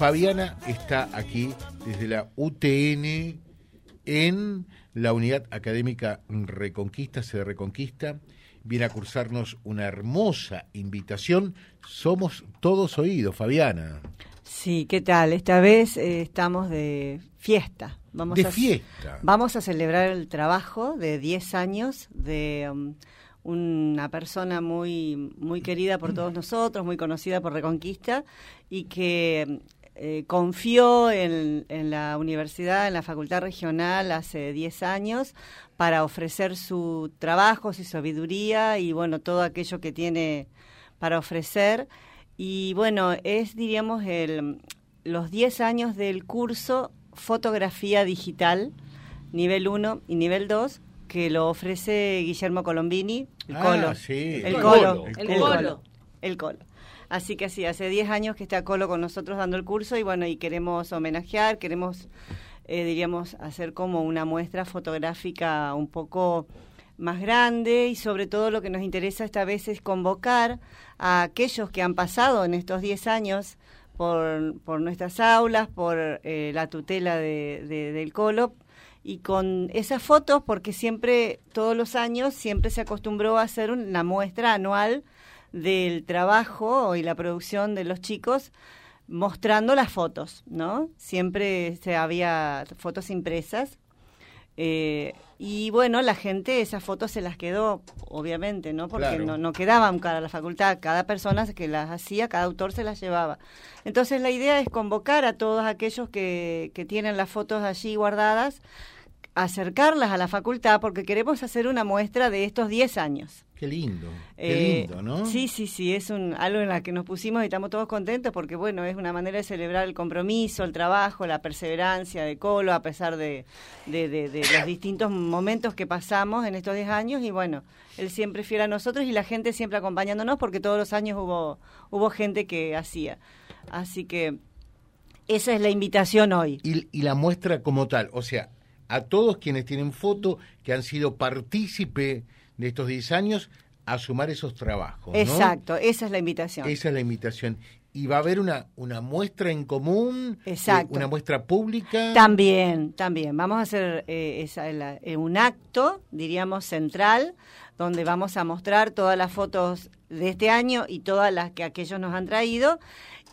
Fabiana está aquí desde la UTN en la unidad académica Reconquista, se Reconquista. Viene a cursarnos una hermosa invitación. Somos todos oídos, Fabiana. Sí, ¿qué tal? Esta vez eh, estamos de fiesta. Vamos de fiesta. Vamos a celebrar el trabajo de 10 años de um, una persona muy, muy querida por todos nosotros, muy conocida por Reconquista y que eh, confió en, la universidad, en la facultad regional hace 10 años para ofrecer su trabajo, su sabiduría y bueno, todo aquello que tiene para ofrecer. Y bueno, es diríamos el, los 10 años del curso Fotografía Digital, nivel 1 y nivel 2, que lo ofrece Guillermo Colombini, el ah, Colo. El, Colo. El Colo. El Colo. Así que sí, hace 10 años que está Colo con nosotros dando el curso y bueno, y queremos homenajear, queremos, eh, diríamos, hacer como una muestra fotográfica un poco más grande y sobre todo lo que nos interesa esta vez es convocar a aquellos que han pasado en estos 10 años por, por nuestras aulas, por eh, la tutela de, del Colo, y con esas fotos, porque siempre, todos los años, siempre se acostumbró a hacer una muestra anual del trabajo y la producción de los chicos mostrando las fotos, ¿no? Siempre se había fotos impresas. Eh, y bueno, la gente esas fotos se las quedó, obviamente, ¿no? Porque no, no quedaban para la facultad, cada persona que las hacía, cada autor se las llevaba. Entonces la idea es convocar a todos aquellos que, que tienen las fotos allí guardadas, acercarlas a la facultad porque queremos hacer una muestra de estos 10 años. Qué lindo, qué eh, lindo, ¿no? Sí, sí, sí, es un, algo en la que nos pusimos y estamos todos contentos porque, bueno, es una manera de celebrar el compromiso, el trabajo, la perseverancia de Colo a pesar de, de, los distintos momentos que pasamos en estos 10 años y, bueno, él siempre fiel a nosotros y la gente siempre acompañándonos porque todos los años hubo, hubo gente que hacía. Así que esa es la invitación hoy. Y, y la muestra como tal, o sea, a todos quienes tienen foto, que han sido partícipe de estos 10 años, a sumar esos trabajos. Exacto, esa es la invitación. Esa es la invitación. ¿Y va a haber una, una muestra en común? Exacto. ¿Una muestra pública? También, también. Vamos a hacer eh, esa, eh, un acto, diríamos, central, donde vamos a mostrar todas las fotos de este año y todas las que aquellos nos han traído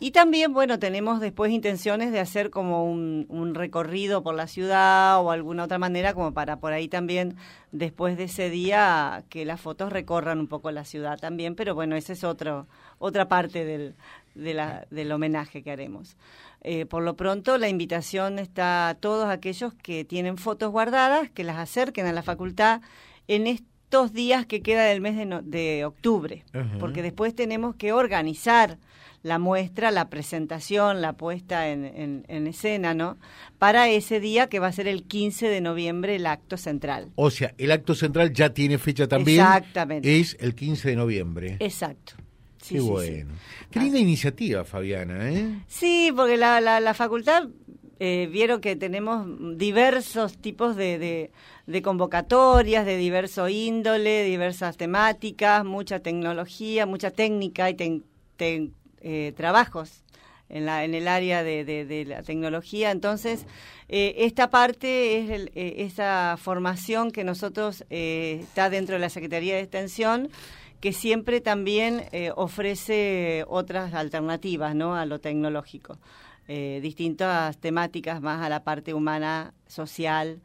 y también, bueno, tenemos después intenciones de hacer como un, un, recorrido por la ciudad o alguna otra manera, como para por ahí también, después de ese día, que las fotos recorran un poco la ciudad también, pero bueno, esa es otro, otra parte del, de la, del homenaje que haremos. Eh, por lo pronto, la invitación está a todos aquellos que tienen fotos guardadas, que las acerquen a la facultad en estos días que queda del mes de, de octubre, porque después tenemos que organizar la muestra, la presentación, la puesta en, en, escena, ¿no? Para ese día que va a ser el 15 de noviembre, el acto central. O sea, el acto central ya tiene fecha también. Exactamente. Es el 15 de noviembre. Exacto. Qué bueno. Qué linda iniciativa, Fabiana, ¿eh? Sí, porque la, la, facultad eh, vieron que tenemos diversos tipos de, de, convocatorias, de diverso índole, diversas temáticas, mucha tecnología, mucha técnica y eh, trabajos en, la, en el área de, de, la tecnología. Entonces, eh, esta parte es eh, esa formación que nosotros está dentro de la Secretaría de Extensión que siempre también ofrece otras alternativas ¿no? a lo tecnológico, distintas temáticas más a la parte humana, social,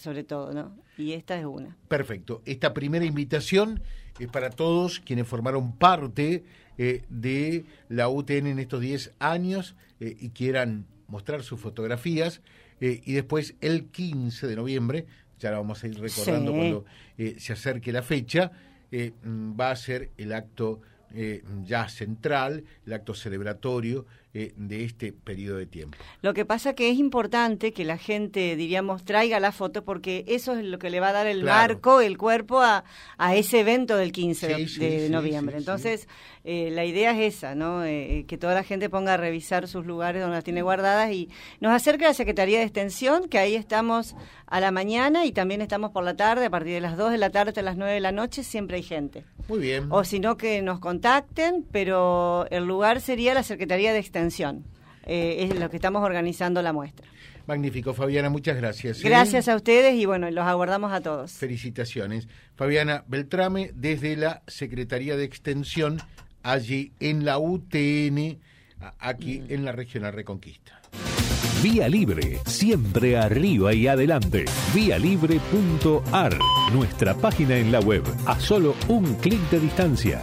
sobre todo, ¿no? Y esta es una. Perfecto. Esta primera invitación es para todos quienes formaron parte eh, de la UTN en estos 10 años eh, y quieran mostrar sus fotografías. Eh, y después el 15 de noviembre, ya la vamos a ir recordando cuando se acerque la fecha, va a ser el acto ya central, el acto celebratorio eh, de este periodo de tiempo. Lo que pasa que es importante que la gente, diríamos, traiga la foto porque eso es lo que le va a dar el marco, el cuerpo a, a, ese evento del 15 de, noviembre. Entonces, eh, la idea es esa, ¿no? Eh, que toda la gente ponga a revisar sus lugares donde las tiene guardadas y nos acerque a la Secretaría de Extensión, que ahí estamos a la mañana y también estamos por la tarde, a partir de las 2 de la tarde hasta las 9 de la noche, siempre hay gente. Muy bien. O si no, que nos contacten, pero el lugar sería la Secretaría de Extensión eh, es lo que estamos organizando la muestra. Magnífico, Fabiana, muchas gracias. ¿eh? Gracias a ustedes y bueno, los aguardamos a todos. Felicitaciones. Fabiana Beltrame, desde la Secretaría de Extensión, allí en la UTN, aquí mm. en la Regional Reconquista. Vía Libre, siempre arriba y adelante. Vialibre.ar, nuestra página en la web, a solo un clic de distancia